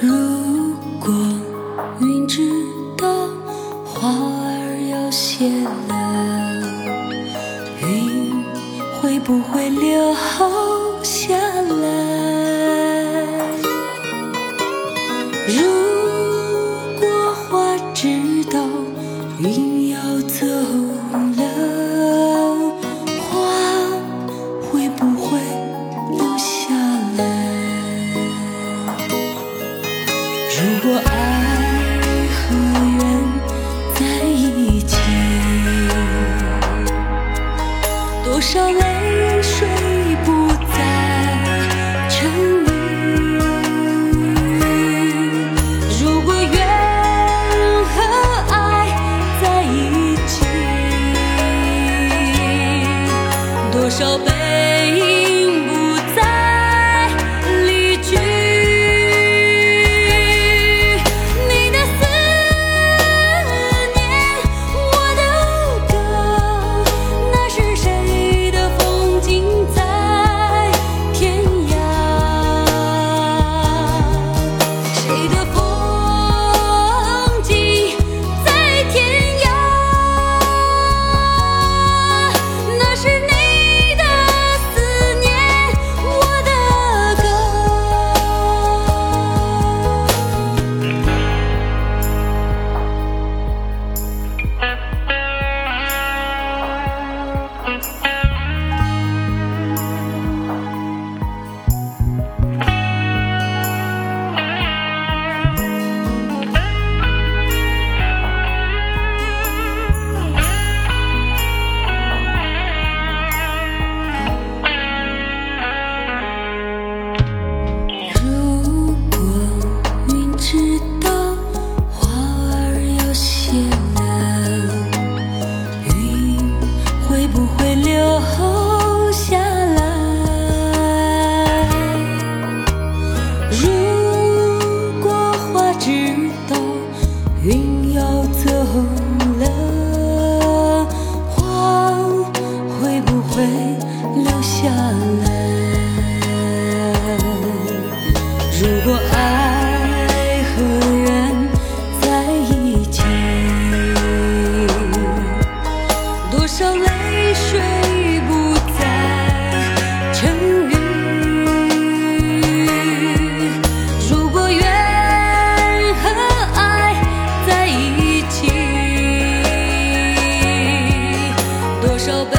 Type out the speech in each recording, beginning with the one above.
如果云知道花儿要谢了，云会不会留下来？如多少泪水不再沉溺如果怨和爱在一起多少悲。如果花知道云要走了花会不会留下来？shall be.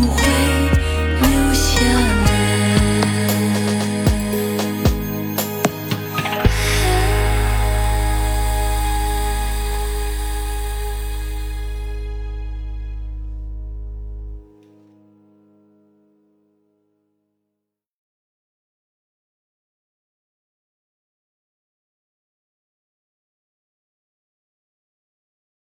pour